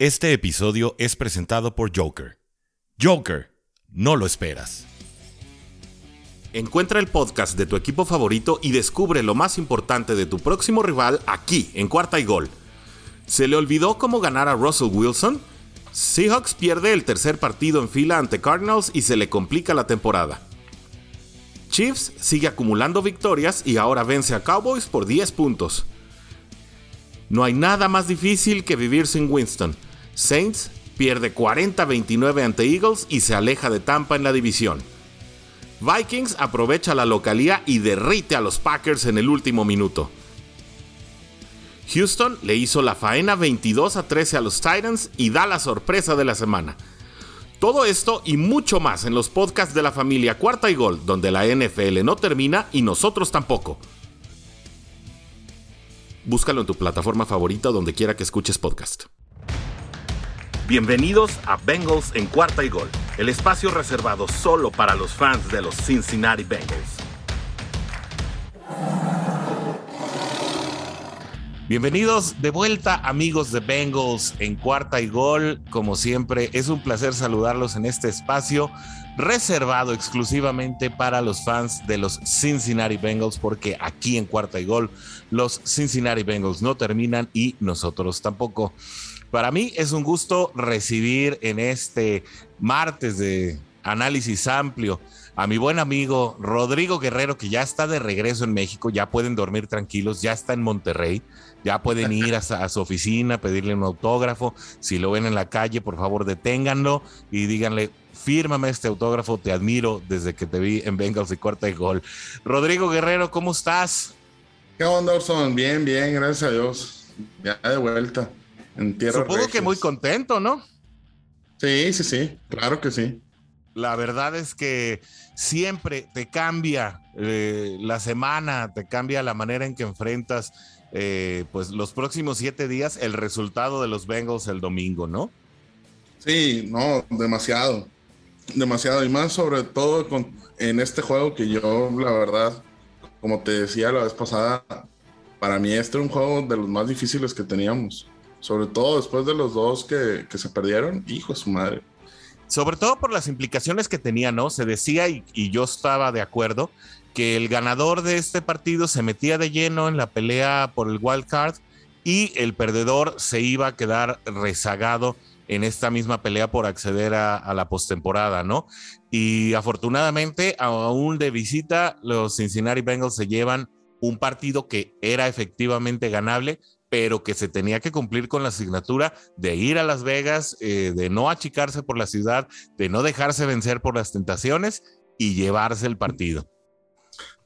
Este episodio es presentado por Joker. Joker, no lo esperas. Encuentra el podcast de tu equipo favorito y descubre lo más importante de tu próximo rival aquí, en Cuarta y Gol. ¿Se le olvidó cómo ganar a Russell Wilson? Seahawks pierde el tercer partido en fila ante Cardinals y se le complica la temporada. Chiefs sigue acumulando victorias y ahora vence a Cowboys por 10 puntos. No hay nada más difícil que vivir sin Winston. Saints pierde 40-29 ante Eagles y se aleja de Tampa en la división. Vikings aprovecha la localía y derrite a los Packers en el último minuto. Houston le hizo la faena 22 a 13 a los Titans y da la sorpresa de la semana. Todo esto y mucho más en los podcasts de la familia Cuarta y Gol, donde la NFL no termina y nosotros tampoco. Búscalo en tu plataforma favorita donde quiera que escuches podcast. Bienvenidos a Bengals en cuarta y gol, el espacio reservado solo para los fans de los Cincinnati Bengals. Bienvenidos de vuelta amigos de Bengals en cuarta y gol. Como siempre, es un placer saludarlos en este espacio reservado exclusivamente para los fans de los Cincinnati Bengals porque aquí en cuarta y gol los Cincinnati Bengals no terminan y nosotros tampoco. Para mí es un gusto recibir en este martes de análisis amplio a mi buen amigo Rodrigo Guerrero, que ya está de regreso en México, ya pueden dormir tranquilos, ya está en Monterrey, ya pueden ir a, su oficina, pedirle un autógrafo. Si lo ven en la calle, por favor, deténganlo y díganle, fírmame este autógrafo, te admiro desde que te vi en Bengals y Corta y Gol. Rodrigo Guerrero, ¿cómo estás? ¿Qué onda, Orson? Bien, bien, gracias a Dios. Ya de vuelta. Supongo que muy contento, ¿no? Sí, sí, sí, claro que sí. La verdad es que siempre te cambia eh, la semana, te cambia la manera en que enfrentas eh, pues los próximos siete días el resultado de los Bengals el domingo, ¿no? Sí, no, demasiado, demasiado y más sobre todo con, en este juego que yo la verdad, como te decía la vez pasada, para mí este era un juego de los más difíciles que teníamos. Sobre todo después de los dos que, se perdieron, hijo de su madre. Sobre todo por las implicaciones que tenía, ¿no? Se decía, y, y yo estaba de acuerdo, que el ganador de este partido se metía de lleno en la pelea por el wild card y el perdedor se iba a quedar rezagado en esta misma pelea por acceder a, a la postemporada, ¿no? Y afortunadamente, aún de visita, los Cincinnati Bengals se llevan un partido que era efectivamente ganable, pero que se tenía que cumplir con la asignatura de ir a Las Vegas, eh, de no achicarse por la ciudad, de no dejarse vencer por las tentaciones y llevarse el partido.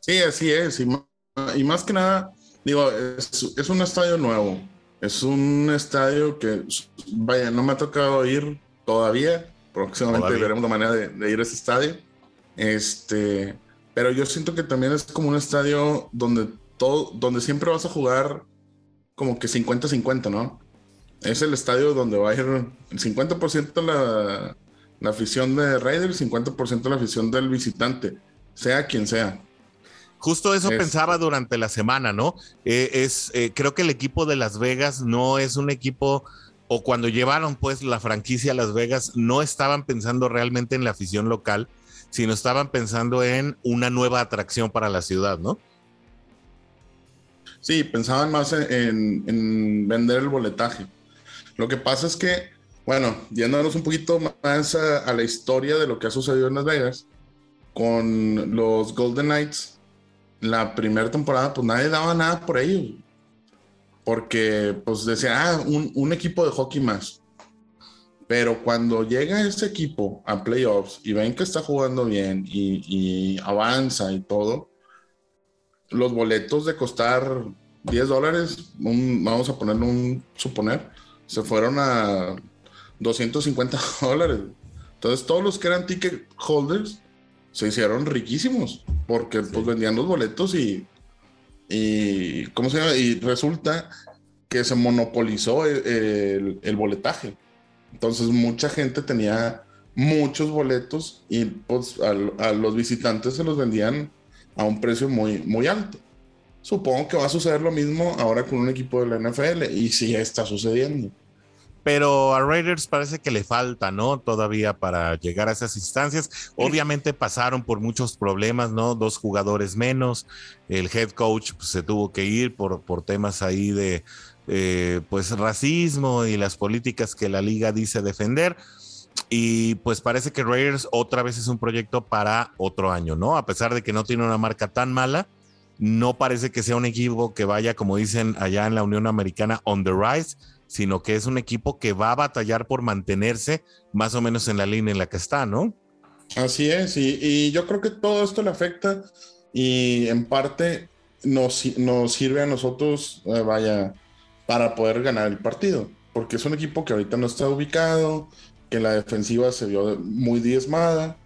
Sí, así es. Y, más que nada, digo, es, un estadio nuevo. Es un estadio que, vaya, no me ha tocado ir todavía. Próximamente veremos la manera de, ir a ese estadio. Este, pero yo siento que también es como un estadio donde todo, donde siempre vas a jugar como que 50-50, ¿no? Es el estadio donde va a ir el 50% la, la afición de Raiders, 50% la afición del visitante, sea quien sea. Justo eso pensaba durante la semana, ¿no? Eh, es, eh, creo que el equipo de Las Vegas no es un equipo, o cuando llevaron pues la franquicia a Las Vegas, no estaban pensando realmente en la afición local, sino estaban pensando en una nueva atracción para la ciudad, ¿no? Sí, pensaban más en, vender el boletaje. Lo que pasa es que, bueno, yéndonos un poquito más a, la historia de lo que ha sucedido en Las Vegas, con los Golden Knights, la primera temporada, pues nadie daba nada por ellos. Porque, pues decía, ah, un, equipo de hockey más. Pero cuando llega ese equipo a playoffs y ven que está jugando bien y avanza y todo, los boletos de costar 10 dólares, vamos a ponerle un suponer, se fueron a 250 dólares. Entonces todos los que eran ticket holders se hicieron riquísimos porque pues vendían los boletos y, y ¿cómo se llama? Y resulta que se monopolizó el, el, boletaje. Entonces mucha gente tenía muchos boletos y pues a, a los visitantes se los vendían a un precio muy, muy alto. Supongo que va a suceder lo mismo ahora con un equipo de la NFL y sí está sucediendo. pero a Raiders parece que le falta, ¿no? Todavía para llegar a esas instancias. Obviamente pasaron por muchos problemas, ¿no? Dos jugadores menos, el head coach pues, se tuvo que ir por, por temas ahí de, eh, pues, racismo y las políticas que la liga dice defender. Y pues parece que Raiders otra vez es un proyecto para otro año, ¿no? A pesar de que no tiene una marca tan mala, no parece que sea un equipo que vaya, como dicen allá en la Unión Americana, on the rise, sino que es un equipo que va a batallar por mantenerse más o menos en la línea en la que está, ¿no? Así es, y, yo creo que todo esto le afecta y en parte nos, nos sirve a nosotros, eh, vaya, para poder ganar el partido, porque es un equipo que ahorita no está ubicado, que la defensiva se vio muy diezmada,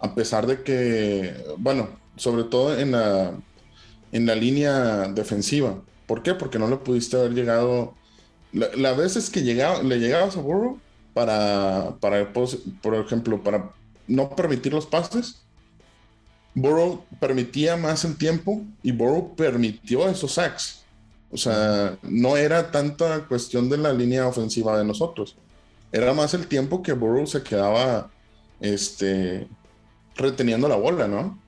a pesar de que, bueno, sobre todo en la, en la línea defensiva. ¿Por qué? Porque no le pudiste haber llegado. Las veces que llegaba, le llegabas a Burrow para, para, por ejemplo, para no permitir los pases, Burrow permitía más el tiempo y Burrow permitió esos sacks. O sea, no era tanta cuestión de la línea ofensiva de nosotros. Era más el tiempo que Burrow se quedaba este, reteniendo la bola, ¿no?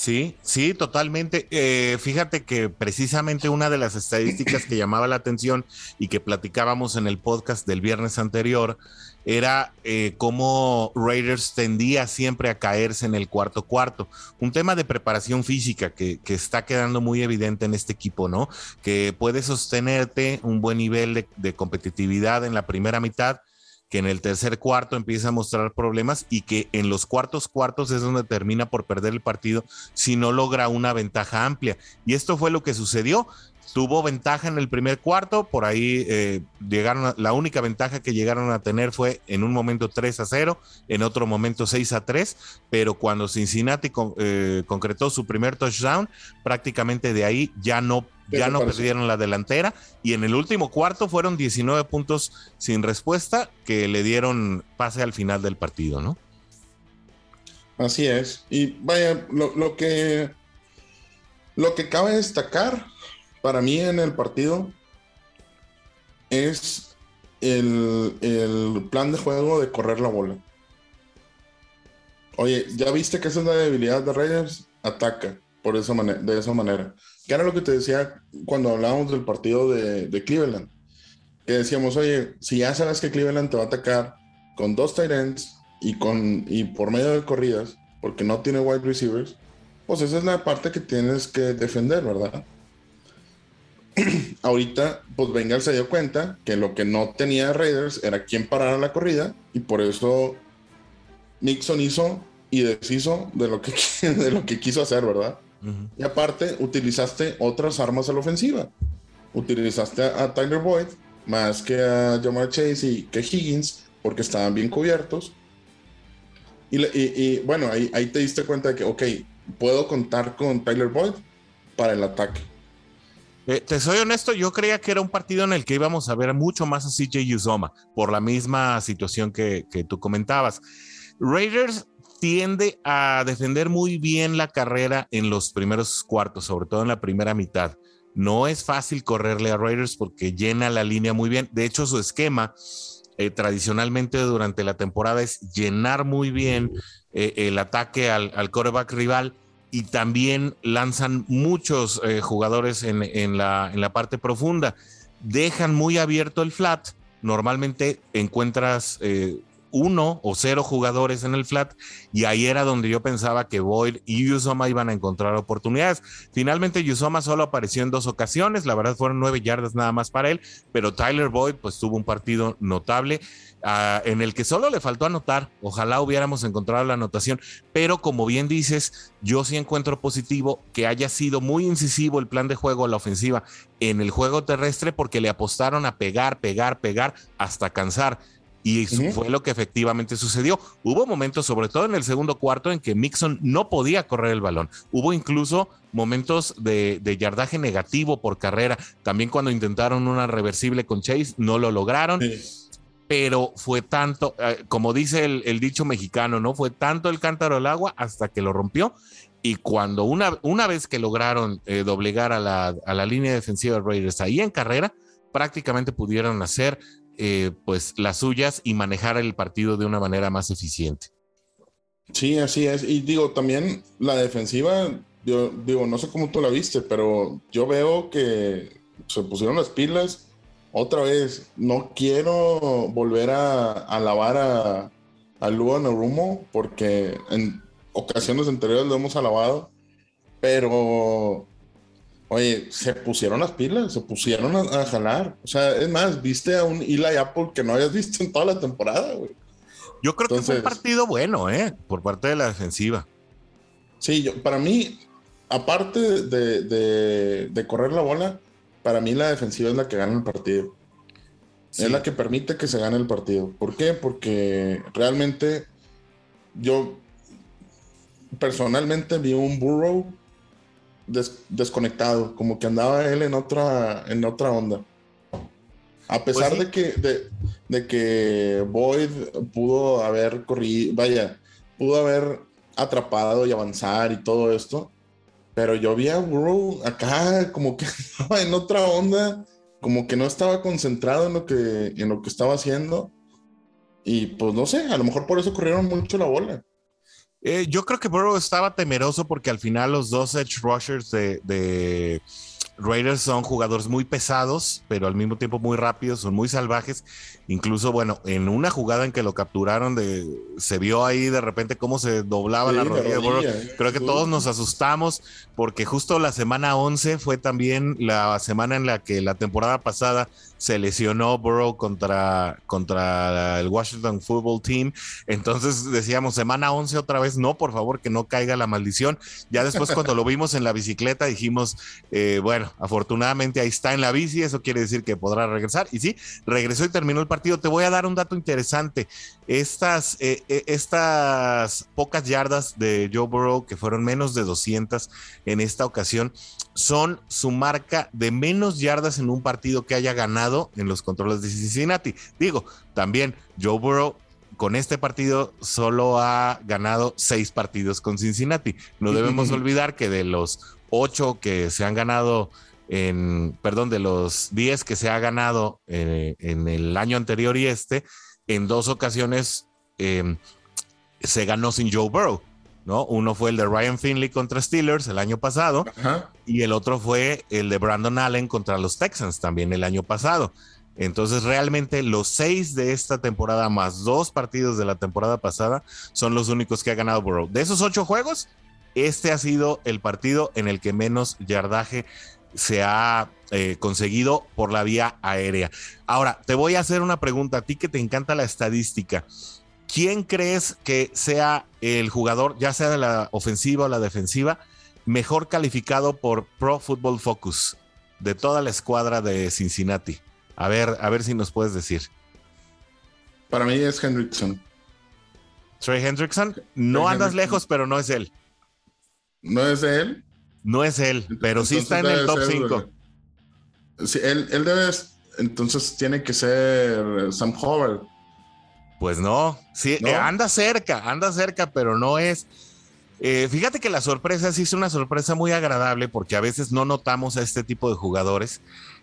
Sí, sí, totalmente. Eh, fíjate que precisamente una de las estadísticas que llamaba la atención y que platicábamos en el podcast del viernes anterior era eh, cómo Raiders tendía siempre a caerse en el cuarto cuarto. Un tema de preparación física que, está quedando muy evidente en este equipo, ¿no? Que puede sostenerte un buen nivel de competitividad en la primera mitad, que en el tercer cuarto empieza a mostrar problemas y que en los cuartos cuartos es donde termina por perder el partido si no logra una ventaja amplia. Y esto fue lo que sucedió. Tuvo ventaja en el primer cuarto, por ahí eh, llegaron, la única ventaja que llegaron a tener fue en un momento 3 a 0, en otro momento 6 a 3, pero cuando Cincinnati eh, concretó su primer touchdown, prácticamente de ahí ya no ya no perdieron la delantera y en el último cuarto fueron 19 puntos sin respuesta que le dieron pase al final del partido, ¿no? Así es. Y vaya, lo, que lo que cabe destacar para mí en el partido es el, el plan de juego de correr la bola. Oye, ¿ya viste que esa es la debilidad de Raiders? Ataca por esa de esa manera. Era lo que te decía cuando hablábamos del partido de, Cleveland. Que decíamos, oye, si ya sabes que Cleveland te va a atacar con dos tight ends y, con, y por medio de corridas, porque no tiene wide receivers, pues esa es la parte que tienes que defender, ¿verdad? Ahorita, pues Bengal se dio cuenta que lo que no tenía Raiders era quien parara la corrida y por eso Nixon hizo y deshizo de lo que, de lo que quiso hacer, ¿verdad? Y aparte, utilizaste otras armas a la ofensiva. Utilizaste a, Tyler Boyd más que a Jamar Chase y que Higgins, porque estaban bien cubiertos. Y, bueno, ahí, ahí, te diste cuenta de que, ok, puedo contar con Tyler Boyd para el ataque. Eh, te soy honesto, yo creía que era un partido en el que íbamos a ver mucho más a CJ Uzoma, por la misma situación que, que tú comentabas. Raiders tiende a defender muy bien la carrera en los primeros cuartos, sobre todo en la primera mitad. No es fácil correrle a Raiders porque llena la línea muy bien. De hecho, su esquema eh, tradicionalmente durante la temporada es llenar muy bien eh, el ataque al, al coreback rival y también lanzan muchos eh, jugadores en la parte profunda. Dejan muy abierto el flat. Normalmente encuentras uno o cero jugadores en el flat y ahí era donde yo pensaba que Boyd y Yusoma iban a encontrar oportunidades. Finalmente Yusoma solo apareció en dos ocasiones, la verdad fueron nueve yardas nada más para él, pero Tyler Boyd pues tuvo un partido notable ah, en el que solo le faltó anotar, ojalá hubiéramos encontrado la anotación, pero como bien dices, yo sí encuentro positivo que haya sido muy incisivo el plan de juego a la ofensiva en el juego terrestre porque le apostaron a pegar, pegar, pegar hasta cansar y fue lo que efectivamente sucedió. Hubo momentos, sobre todo en el segundo cuarto, en que Mixon no podía correr el balón. Hubo incluso momentos de, yardaje negativo por carrera. También cuando intentaron una reversible con Chase, no lo lograron. Pero fue tanto, eh, como dice el, dicho mexicano, ¿no? Fue tanto el cántaro al agua hasta que lo rompió. Y cuando una, una vez que lograron eh, doblegar a la, a la línea defensiva de Raiders ahí en carrera, prácticamente pudieron hacer eh, pues las suyas y manejar el partido de una manera más eficiente. Sí, así es. Y digo, también la defensiva, yo digo, no sé cómo tú la viste, pero yo veo que se pusieron las pilas. Otra vez, no quiero volver a, alabar a, a Luan porque en ocasiones anteriores lo hemos alabado, pero Oye, se pusieron las pilas, se pusieron a, jalar. O sea, es más, viste a un Eli Apple que no habías visto en toda la temporada, güey. Yo creo que fue un partido bueno, ¿eh? Por parte de la defensiva. Sí, yo, para mí, aparte de, de, correr la bola, para mí la defensiva es la que gana el partido. Es la que permite que se gane el partido. ¿Por qué? Porque realmente yo personalmente vi un Burrow desconectado, como que andaba él en otra, en otra onda. A pues pesar de, que, de, que Boyd pudo haber corrido, vaya, pudo haber atrapado y avanzar y todo esto, pero yo vi a Burrow acá como que estaba en otra onda, como que no estaba concentrado en lo que, en lo que estaba haciendo. Y pues no sé, a lo mejor por eso corrieron mucho la bola. Eh, yo creo que Burrow estaba temeroso porque al final los dos edge rushers de, de Raiders son jugadores muy pesados, pero al mismo tiempo muy rápidos, son muy salvajes. Incluso, bueno, en una jugada en que lo capturaron, de, se vio ahí de repente cómo se doblaba la rodilla. Eh, Creo que todos nos asustamos porque justo la semana 11 fue también la semana en la que la temporada pasada se lesionó Burrow contra, contra el Washington Football Team. Entonces decíamos, semana 11 otra vez, no, por favor, que no caiga la maldición. Ya después cuando lo vimos en la bicicleta dijimos, eh, bueno, afortunadamente ahí está en la bici, eso quiere decir que podrá regresar. Y sí, regresó y terminó el partido. Te voy a dar un dato interesante. Estas, eh, eh, estas pocas yardas de Joe Burrow, que fueron menos de 200 en esta ocasión, son su marca de menos yardas en un partido que haya ganado en los controles de Cincinnati. Digo, también Joe Burrow con este partido solo ha ganado seis partidos con Cincinnati. No debemos olvidar que de los ocho que se han ganado en, perdón, de los 10 que se ha ganado eh, en el año anterior y este, en dos ocasiones em, se ganó sin Joe Burrow. ¿no? Uno fue el de Ryan Finley contra Steelers el año pasado y el otro fue el de Brandon Allen contra los Texans también el año pasado. Entonces realmente los seis de esta temporada más dos partidos de la temporada pasada son los únicos que ha ganado Burrow. De esos ocho juegos, este ha sido el partido en el que menos yardaje se ha eh, conseguido por la vía aérea. Ahora, te voy a hacer una pregunta a ti que te encanta la estadística. ¿Quién crees que sea el jugador, ya sea de la ofensiva o la defensiva, mejor calificado por Pro Football Focus de toda la escuadra de Cincinnati? A ver, a ver si nos puedes decir. Para mí es Hendrickson. Trey Hendrickson, no andas lejos, pero no es él. ¿No es él? No es él, pero sí está en el top 5. Sí, él, debe, entonces tiene que ser Sam Howard. Pues no, sí, eh, anda cerca, anda cerca, pero no es. Eh, fíjate que la sorpresa sí es una sorpresa muy agradable porque a veces no notamos a este tipo de jugadores.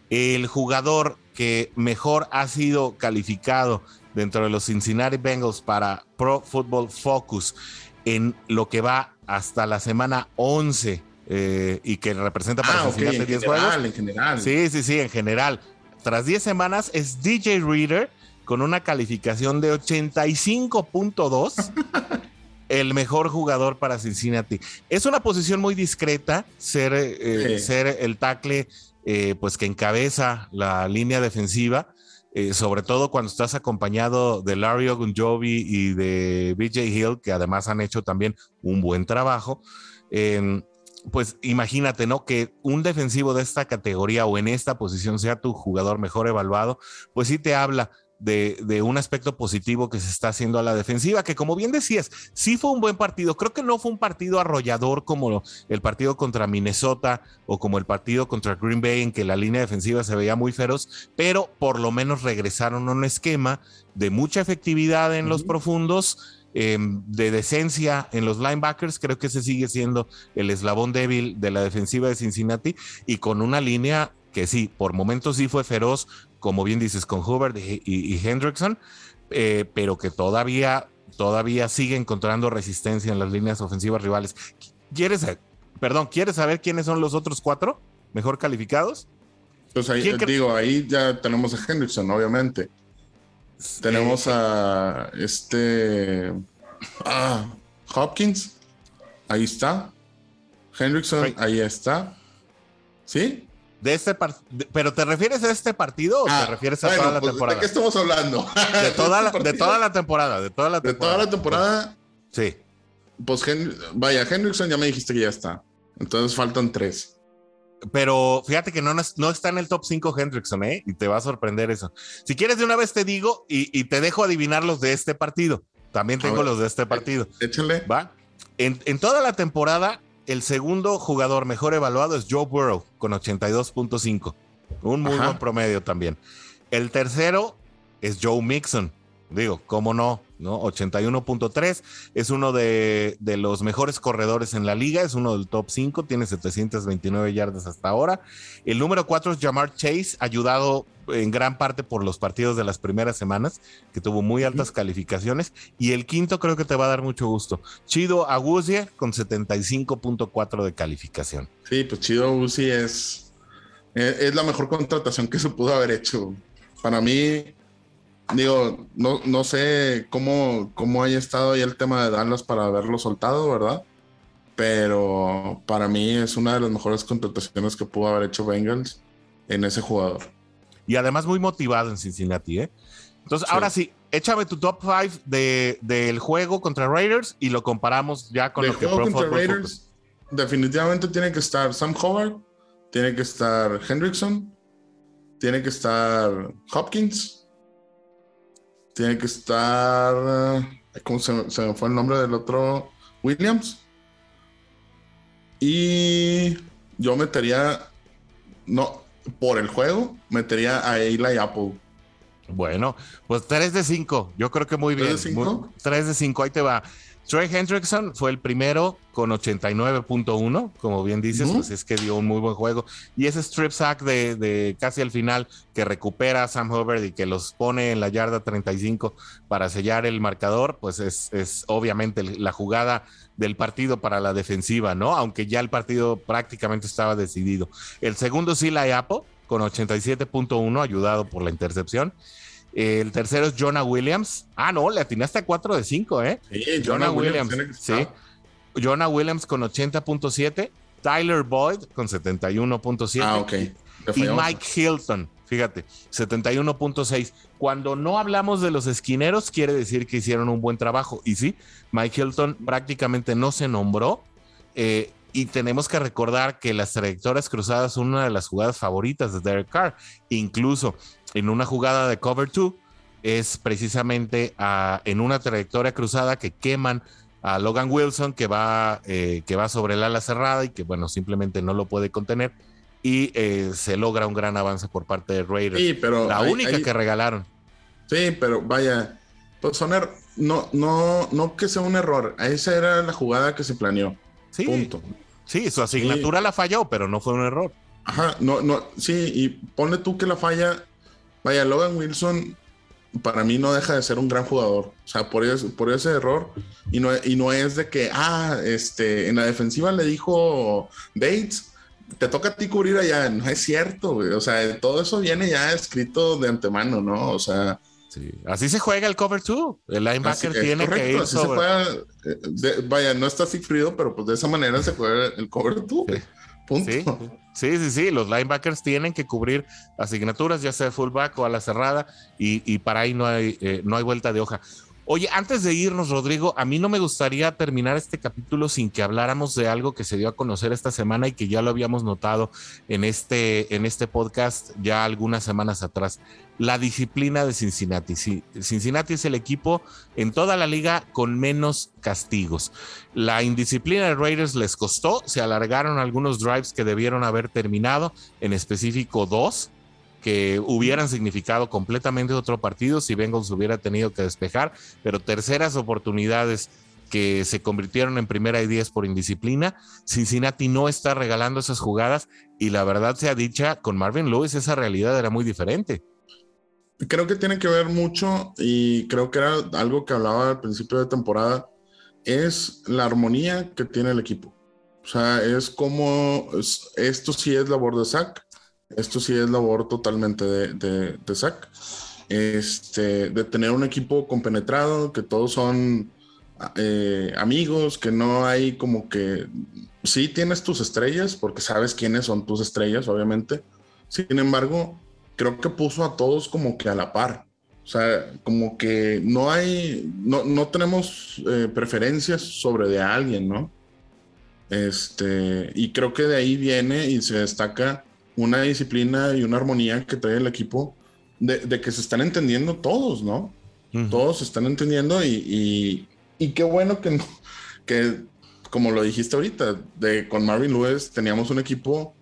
El jugador que mejor ha sido calificado dentro de los Cincinnati Bengals para Pro Football Focus en lo que va hasta la semana 11 eh, y que representa para ah, okay, 10 juegos. En general. Sí, sí, sí, en general. Tras 10 semanas es DJ Reader con una calificación de 85.2. el mejor jugador para Cincinnati. Es una posición muy discreta, ser, eh, ser el tackle eh, pues que encabeza la línea defensiva, sobre todo cuando estás acompañado de Larry Ogunjobi y de BJ Hill, que además han hecho también un buen trabajo pues imagínate, ¿no? Que un defensivo de esta categoría o en esta posición sea tu jugador mejor evaluado, pues sí te habla de, un aspecto positivo que se está haciendo a la defensiva, que como bien decías, sí fue un buen partido. Creo que no fue un partido arrollador como el partido contra Minnesota o como el partido contra Green Bay, en que la línea defensiva se veía muy feroz, pero por lo menos regresaron a un esquema de mucha efectividad en los profundos Em, de decencia en los linebackers, creo que ese sigue siendo el eslabón débil de la defensiva de Cincinnati y con una línea que sí, por momentos sí fue feroz como bien dices, con Hubbard y, Hendrickson, eh, pero que todavía, todavía sigue encontrando resistencia en las líneas ofensivas rivales. ¿Quieres, perdón, ¿quieres saber quiénes son los otros cuatro mejor calificados? Pues ahí, digo, ahí ya tenemos a Hendrickson, obviamente. Tenemos a este. Ah, Hopkins. Ahí está. Hendrickson, ahí está. ¿Sí? De este ¿Pero te refieres a este partido o te ah, refieres a toda la pues, temporada? ¿De qué estamos hablando? De toda, la, de toda la temporada. De toda la temporada. De toda la temporada. Sí. Pues vaya, Hendrickson ya me dijiste que ya está. Entonces faltan tres. Pero fíjate que no, no está en el top 5 Hendrickson, ¿eh? Y te va a sorprender eso. Si quieres, de una vez te digo y, te dejo adivinar los de este partido. También tengo los de este partido. Échale. Va. En, en, toda la temporada, el segundo jugador mejor evaluado es Joe Burrow con 82.5. Un muy buen promedio también. El tercero es Joe Mixon. Digo, ¿cómo no? ¿no? 81.3, es uno de, los mejores corredores en la liga, es uno del top 5, tiene 729 yardas hasta ahora. El número 4 es Jamar Chase, ayudado en gran parte por los partidos de las primeras semanas, que tuvo muy altas calificaciones. Y el quinto creo que te va a dar mucho gusto. Chido Aguzie con 75.4 de calificación. Sí, pues Chido Aguzie es, es la mejor contratación que se pudo haber hecho. Para mí, digo, no, no sé cómo, cómo haya estado ahí el tema de Dallas para haberlo soltado, ¿verdad? Pero para mí es una de las mejores contrataciones que pudo haber hecho Bengals en ese jugador. Y además muy motivado en Cincinnati, ¿eh? Entonces, ahora sí, échame tu top 5 de, del juego contra Raiders y lo comparamos ya con lo que Pro contra Raiders. Definitivamente tiene que estar Sam Howard, tiene que estar Hendrickson, tiene que estar Hopkins, tiene que estar. Eh, ¿Cómo se, me fue el nombre del otro? Williams. Y yo metería. No, por el juego, metería a Eli Apple. Bueno, pues 3 de 5. Yo creo que muy bien. ¿3 de 5? 3 de 5, ahí te va. Trey Hendrickson fue el primero con 89.1, como bien dices, pues es que dio un muy buen juego. Y ese strip sack de, casi al final que recupera a Sam Hubbard y que los pone en la yarda 35 para sellar el marcador, pues es, obviamente la jugada del partido para la defensiva, ¿no? Aunque ya el partido prácticamente estaba decidido. El segundo sí la Apple con 87.1, ayudado por la intercepción. El tercero es Jonah Williams. Ah, no, le atinaste a 4 de 5, ¿eh? Sí, Jonah, Williams. sí. Jonah Williams con 80.7. Tyler Boyd con 71.7. Ah, ok. Y Mike Hilton, fíjate, 71.6. Cuando no hablamos de los esquineros, quiere decir que hicieron un buen trabajo. Y sí, Mike Hilton prácticamente no se nombró. Eh, y tenemos que recordar que las trayectorias cruzadas son una de las jugadas favoritas de Derek Carr. Incluso en una jugada de cover 2 es precisamente en una trayectoria cruzada que queman a Logan Wilson que va, eh, que va sobre el ala cerrada y que bueno, simplemente no lo puede contener y eh, se logra un gran avance por parte de Raiders. Sí, pero la única que regalaron. Sí, pero vaya, pues Soner, no, no, no que sea un error. Esa era la jugada que se planeó. Sí, punto. Sí, su asignatura la falló, pero no fue un error. Ajá, no, no, sí, y ponle tú que la falla Vaya, Logan Wilson para mí no deja de ser un gran jugador. O sea, por ese, por ese error. Y no, y no es de que, ah, este, en la defensiva le dijo Bates, te toca a ti cubrir allá. No es cierto, güey. O sea, todo eso viene ya escrito de antemano, ¿no? O sea. Sí. Así se juega el cover 2. El linebacker tiene que ir así Se juega, eh, vaya, no está Sigfrido, pero pues de esa manera se juega el cover 2. Sí, sí, sí, sí, Los linebackers tienen que cubrir asignaturas, ya sea fullback o a la cerrada, y, para ahí no hay, eh, no hay vuelta de hoja. Oye, antes de irnos, Rodrigo, a mí no me gustaría terminar este capítulo sin que habláramos de algo que se dio a conocer esta semana y que ya lo habíamos notado en este, en este podcast ya algunas semanas atrás. La disciplina de Cincinnati. Cincinnati es el equipo en toda la liga con menos castigos. La indisciplina de Raiders les costó, se alargaron algunos drives que debieron haber terminado, en específico dos que hubieran significado completamente otro partido si Bengals hubiera tenido que despejar, pero terceras oportunidades que se convirtieron en primera y diez por indisciplina. Cincinnati no está regalando esas jugadas y la verdad sea dicha, con Marvin Lewis esa realidad era muy diferente. Creo que tiene que ver mucho y creo que era algo que hablaba al principio de temporada, es la armonía que tiene el equipo. O sea, es como, esto sí es labor de Zach, esto sí es labor totalmente de, de, de Zach. Este, de tener un equipo compenetrado, que todos son eh, amigos, que no hay como que, sí tienes tus estrellas, porque sabes quiénes son tus estrellas, obviamente. Sin embargo, creo que puso a todos como que a la par. O sea, como que no hay, no, no tenemos eh, preferencias sobre de alguien, ¿no? Este, y creo que de ahí viene y se destaca una disciplina y una armonía que trae el equipo de, que se están entendiendo todos, ¿no? Todos se están entendiendo y, y, qué bueno que, que, como lo dijiste ahorita, de, con Marvin Lewis teníamos un equipo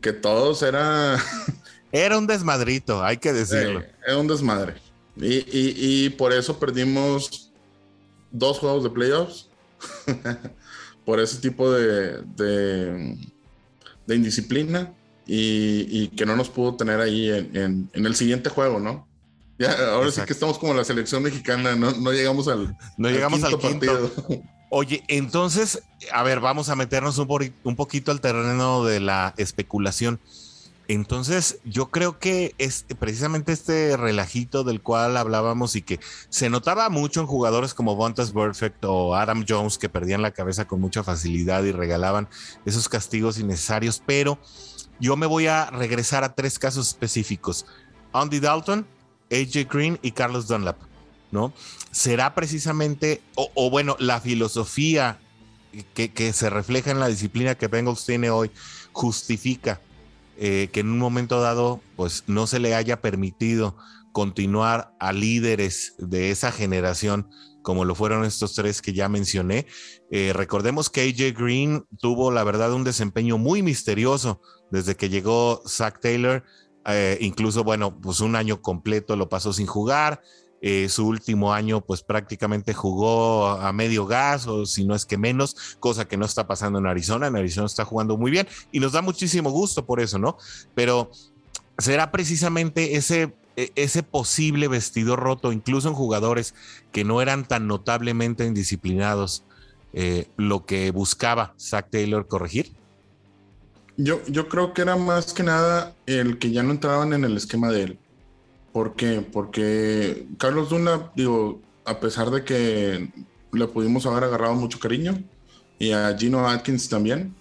que todos era... Era un desmadrito, hay que decirlo. era un desmadre. Y, y, por eso perdimos dos juegos de playoffs. por ese tipo de, de, de indisciplina y, que no nos pudo tener ahí en, el siguiente juego, ¿no? Ya, ahora sí que estamos como la selección mexicana, no, no llegamos al, no llegamos al quinto. Oye, entonces, a ver, vamos a meternos un, un poquito al terreno de la especulación. Entonces, yo creo que es precisamente este relajito del cual hablábamos y que se notaba mucho en jugadores como Bontas Perfect o Adam Jones que perdían la cabeza con mucha facilidad y regalaban esos castigos innecesarios, pero yo me voy a regresar a tres casos específicos. Andy Dalton, AJ Green y Carlos Dunlap, ¿no? Será precisamente, o, bueno, la filosofía que, se refleja en la disciplina que Bengals tiene hoy justifica eh, que en un momento dado, pues no se le haya permitido continuar a líderes de esa generación como lo fueron estos tres que ya mencioné. Eh, recordemos que AJ Green tuvo, la verdad, un desempeño muy misterioso desde que llegó Zach Taylor. Eh, incluso, bueno, pues un año completo lo pasó sin jugar. Eh, su último año, pues prácticamente jugó a medio gas o si no es que menos, cosa que no está pasando en Arizona. En Arizona está jugando muy bien y nos da muchísimo gusto por eso, ¿no? Pero será precisamente ese e, ese posible vestido roto, incluso en jugadores que no eran tan notablemente indisciplinados, eh, lo que buscaba Zach Taylor corregir? Yo, yo creo que era más que nada el que ya no entraban en el esquema de él. ¿Por qué? Porque Carlos Duna, digo, a pesar de que le pudimos haber agarrado mucho cariño, y a Gino Atkins también,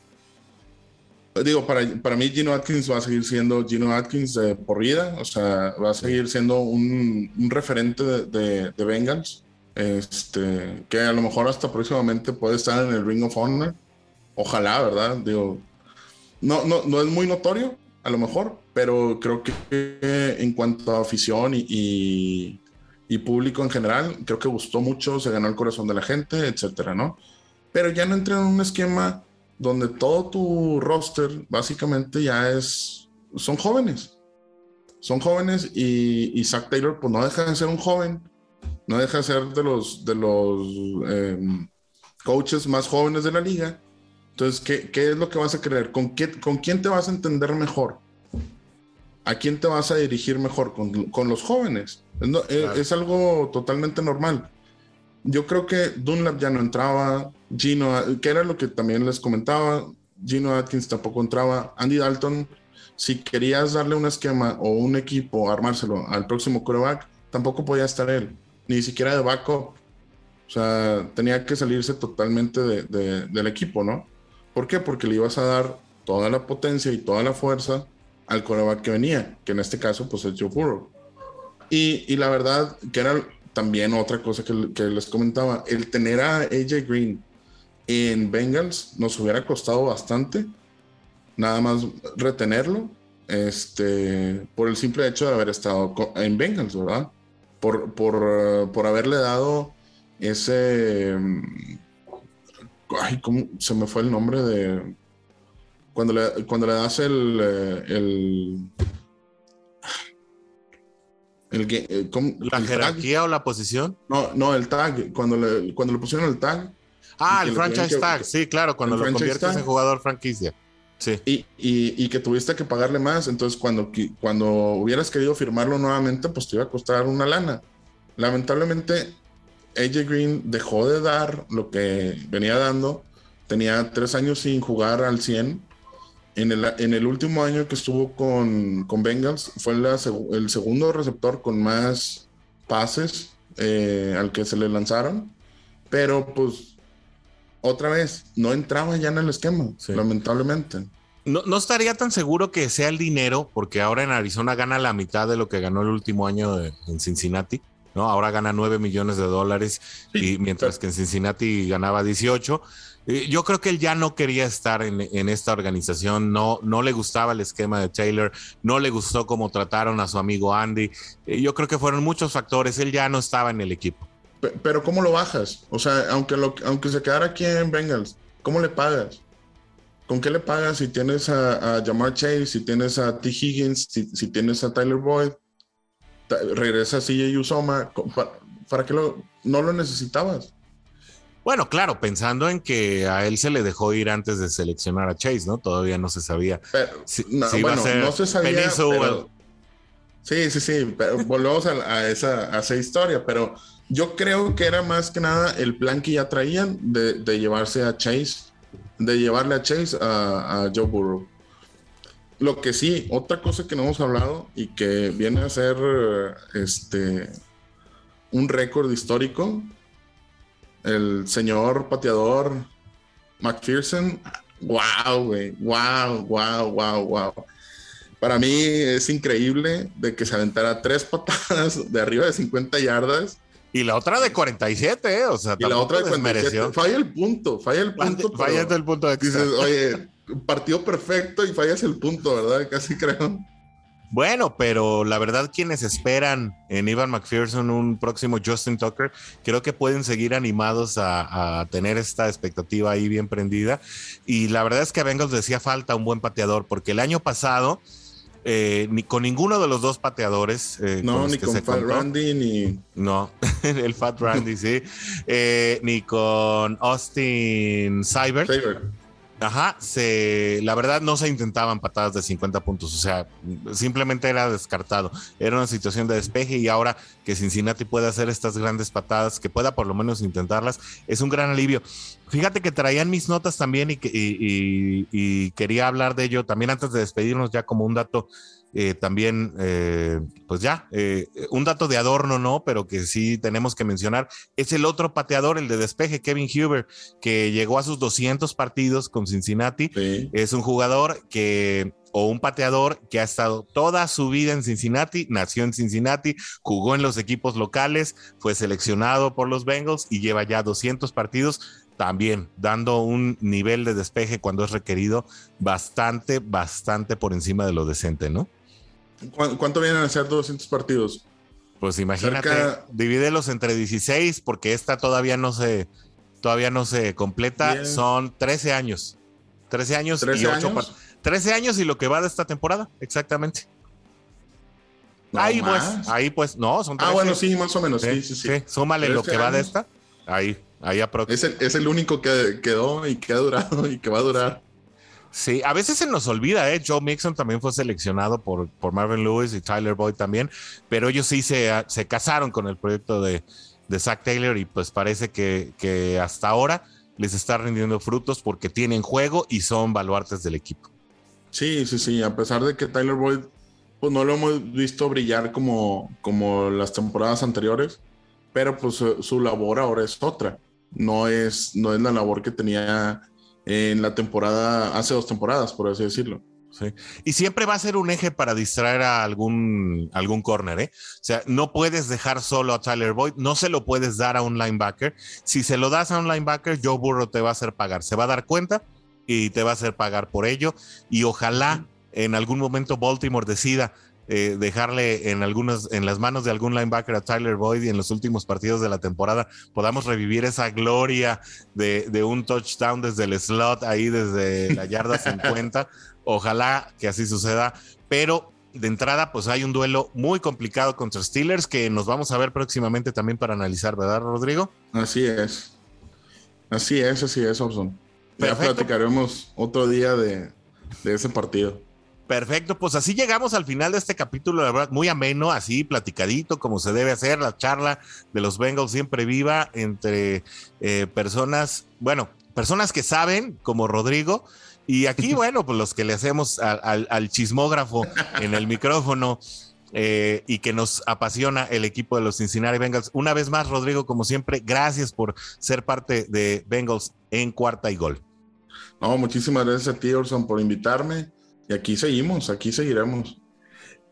digo, para, para mí Gino Atkins va a seguir siendo Gino Atkins de por vida, o sea, va a seguir siendo un, un referente de, de, Bengals, este, que a lo mejor hasta próximamente puede estar en el Ring of Honor, ojalá, ¿verdad? Digo, no, no, no es muy notorio, a lo mejor, pero creo que en cuanto a afición y, público en general, creo que gustó mucho, se ganó el corazón de la gente, etcétera, ¿no? Pero ya no entra en un esquema donde todo tu roster básicamente ya es, son jóvenes. Son jóvenes y, y Zach Taylor pues no deja de ser un joven, no deja de ser de los, de los em, coaches más jóvenes de la liga. Entonces, ¿qué, ¿qué, es lo que vas a creer? ¿Con, qué, ¿Con quién te vas a entender mejor? ¿A quién te vas a dirigir mejor? Con, con los jóvenes. Es, es, algo totalmente normal. Yo creo que Dunlap ya no entraba, Gino, que era lo que también les comentaba, Gino Atkins tampoco entraba, Andy Dalton, si querías darle un esquema o un equipo, armárselo al próximo quarterback, tampoco podía estar él, ni siquiera de backup. O sea, tenía que salirse totalmente del equipo, ¿no? ¿Por qué? Porque le ibas a dar toda la potencia y toda la fuerza al quarterback que venía, que en este caso, pues es Joe Burrow. Y, y la verdad, que era también otra cosa que, que les comentaba, el tener a AJ Green en Bengals nos hubiera costado bastante, nada más retenerlo, este, por el simple hecho de haber estado en Bengals, ¿verdad? Por, por, por haberle dado ese... Ay, ¿cómo se me fue el nombre de... Cuando le, cuando le das el, el el, eh, ¿La jerarquía o la posición? No, no, el tag. Cuando le, cuando le pusieron el tag, Ah, el franchise tag, sí, claro, cuando lo conviertes en jugador franquicia. Sí. Y, y, que tuviste que pagarle más. Entonces, cuando, cuando hubieras querido firmarlo nuevamente, pues te iba a costar una lana. Lamentablemente, AJ Green dejó de dar lo que venía dando. Tenía tres años sin jugar al 100. En el, en el último año que estuvo con, con Bengals, fue el segundo receptor con más pases eh, al que se le lanzaron. Pero pues, otra vez, no entraba ya en el esquema, lamentablemente. No, no, estaría tan seguro que sea el dinero, porque ahora en Arizona gana la mitad de lo que ganó el último año en Cincinnati. ¿No? Ahora gana 9 millones de dólares y mientras que en Cincinnati ganaba 18. Yo creo que él ya no quería estar en, esta organización, no, no le gustaba el esquema de Taylor, no le gustó cómo trataron a su amigo Andy. Yo creo que fueron muchos factores, él ya no estaba en el equipo. Pero ¿cómo lo bajas? O sea, aunque, lo, aunque se quedara aquí en Bengals, ¿cómo le pagas? ¿Con qué le pagas si tienes a, a Jamar Chase, si tienes a T. Higgins, si, si tienes a Tyler Boyd? Regresa CJ Usoma, ¿para, para qué lo, no lo necesitabas? Bueno, claro, pensando en que a él se le dejó ir antes de seleccionar a Chase, ¿no? Todavía no se sabía. no, bueno, no se sabía. sí, sí, sí, pero volvemos a, esa, a esa historia, pero yo creo que era más que nada el plan que ya traían de, de llevarse a Chase, de llevarle a Chase a, a Joe Burrow. Lo que sí, otra cosa que no hemos hablado y que viene a ser este un récord histórico, el señor pateador McPherson, wow, güey, wow, wow, wow, wow. Para mí es increíble de que se aventara tres patadas de arriba de 50 yardas. Y la otra de 47, ¿eh? O sea, y la otra de 47. Falla el punto, falla el punto. Falla el punto de Dices, oye, partido perfecto y fallas el punto, ¿verdad? Casi creo. Bueno, pero la verdad, quienes esperan en Ivan McPherson un próximo Justin Tucker, creo que pueden seguir animados a, tener esta expectativa ahí bien prendida. Y la verdad es que a Bengals decía falta un buen pateador, porque el año pasado, eh, ni con ninguno de los dos pateadores. Eh, no, ni con Fat Randy, ni. No, el Fat Randy, sí. Eh, ni con Austin Cyber. Ajá, se, la verdad no se intentaban patadas de 50 puntos, o sea, simplemente era descartado. Era una situación de despeje y ahora que Cincinnati puede hacer estas grandes patadas, que pueda por lo menos intentarlas, es un gran alivio. Fíjate que traían mis notas también y, y quería hablar de ello también antes de despedirnos ya como un dato eh, también, eh, pues ya, eh, un dato de adorno, ¿no? Pero que sí tenemos que mencionar, es el otro pateador, el de despeje, Kevin Huber, que llegó a sus 200 partidos con Cincinnati. Es un jugador que o un pateador que ha estado toda su vida en Cincinnati, nació en Cincinnati, jugó en los equipos locales, fue seleccionado por los Bengals y lleva ya 200 partidos también dando un nivel de despeje cuando es requerido bastante, bastante por encima de lo decente, ¿no? ¿Cuánto vienen a ser 200 partidos? Pues imagínate, divídelos entre 16 porque esta todavía no se todavía no se completa, son 13 años. 13 años y 8 años? 13 años y lo que va de esta temporada, exactamente. ahí pues, ahí pues, no, son 13. Ah, bueno, sí, más o menos, sí, sí, sí. súmale lo que va de esta, ahí, ahí es el, es el único que quedó y que ha durado y que va a durar. Sí, a veces se nos olvida, ¿eh? Joe Mixon también fue seleccionado por, por Marvin Lewis y Tyler Boyd también, pero ellos sí se, se casaron con el proyecto de, de Zach Taylor y pues parece que, que hasta ahora les está rindiendo frutos porque tienen juego y son baluartes del equipo. Sí, sí, sí, a pesar de que Tyler Boyd, pues no lo hemos visto brillar como, como las temporadas anteriores, pero pues su labor ahora es otra, no es, no es la labor que tenía en la temporada, hace dos temporadas, por así decirlo. Sí. Y siempre va a ser un eje para distraer a algún, algún corner, ¿eh? O sea, no puedes dejar solo a Tyler Boyd, no se lo puedes dar a un linebacker. Si se lo das a un linebacker, Joe Burrow te va a hacer pagar. Se va a dar cuenta y te va a hacer pagar por ello. Y ojalá en algún momento Baltimore decida eh, dejarle en algunas, en las manos de algún linebacker a Tyler Boyd y en los últimos partidos de la temporada podamos revivir esa gloria de, un touchdown desde el slot ahí desde la yarda 50. Ojalá que así suceda, pero de entrada, pues hay un duelo muy complicado contra Steelers que nos vamos a ver próximamente también para analizar, ¿verdad, Rodrigo? Así es. Así es, así es, Orson. Ya platicaremos otro día de, de ese partido. Perfecto, pues así llegamos al final de este capítulo, la verdad, muy ameno, así platicadito, como se debe hacer, la charla de los Bengals siempre viva entre eh, personas, bueno, personas que saben, como Rodrigo, y aquí, bueno, pues los que le hacemos al, chismógrafo en el micrófono. Eh, y que nos apasiona el equipo de los Cincinnati Bengals. Una vez más, Rodrigo, como siempre, gracias por ser parte de Bengals en cuarta y gol. No, muchísimas gracias a ti, Orson, por invitarme. Y aquí seguimos, aquí seguiremos.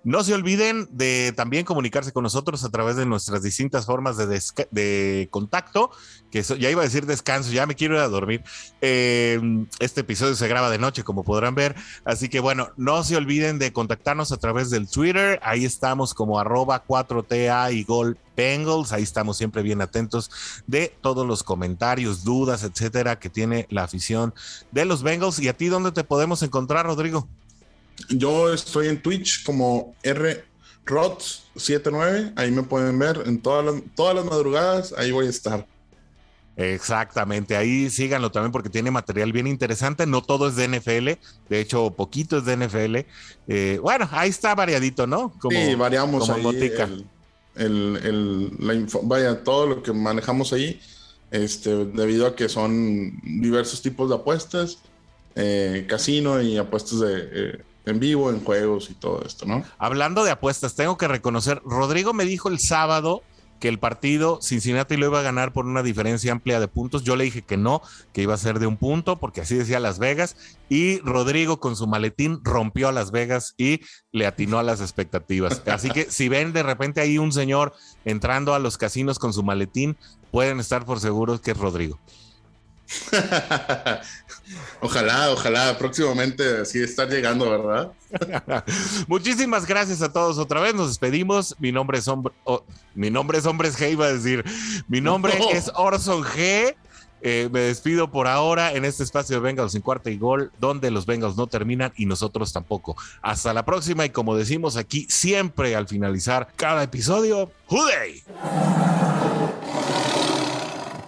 No se olviden de también comunicarse con nosotros a través de nuestras distintas formas de, contacto, que ya iba a decir descanso, ya me quiero ir a dormir. Em, este episodio se graba de noche, como podrán ver. Así que bueno, no se olviden de contactarnos a través del Twitter. Ahí estamos como arroba 4TA y Gol Bengals. Ahí estamos siempre bien atentos de todos los comentarios, dudas, etcétera, que tiene la afición de los Bengals. ¿Y a ti dónde te podemos encontrar, Rodrigo? Yo estoy en Twitch como rrods79, ahí me pueden ver en todas las, todas las madrugadas, ahí voy a estar. Exactamente, ahí síganlo también porque tiene material bien interesante. No todo es de NFL, de hecho, poquito es de NFL. Eh, bueno, ahí está variadito, ¿no? sí, variamos ahí el, la vaya, todo lo que manejamos ahí, este, debido a que son diversos tipos de apuestas, eh, casino y apuestas de eh, en vivo, en juegos y todo esto, ¿no? Hablando de apuestas, tengo que reconocer, Rodrigo me dijo el sábado que el partido Cincinnati lo iba a ganar por una diferencia amplia de puntos. Yo le dije que no, que iba a ser de un punto, porque así decía Las Vegas. Y Rodrigo con su maletín rompió a Las Vegas y le atinó a las expectativas. Así que si ven de repente ahí un señor entrando a los casinos con su maletín, pueden estar por seguros que es Rodrigo. ojalá, ojalá, próximamente así estar llegando, ¿verdad? Muchísimas gracias a todos otra vez. Nos despedimos. Mi nombre es hombre, mi nombre es Hombres G, iba a decir. Mi nombre es Orson G. Eh, me despido por ahora en este espacio de Bengals en cuarta y gol, donde los Bengals no terminan y nosotros tampoco. Hasta la próxima y como decimos aquí siempre al finalizar cada episodio, ¡Juday!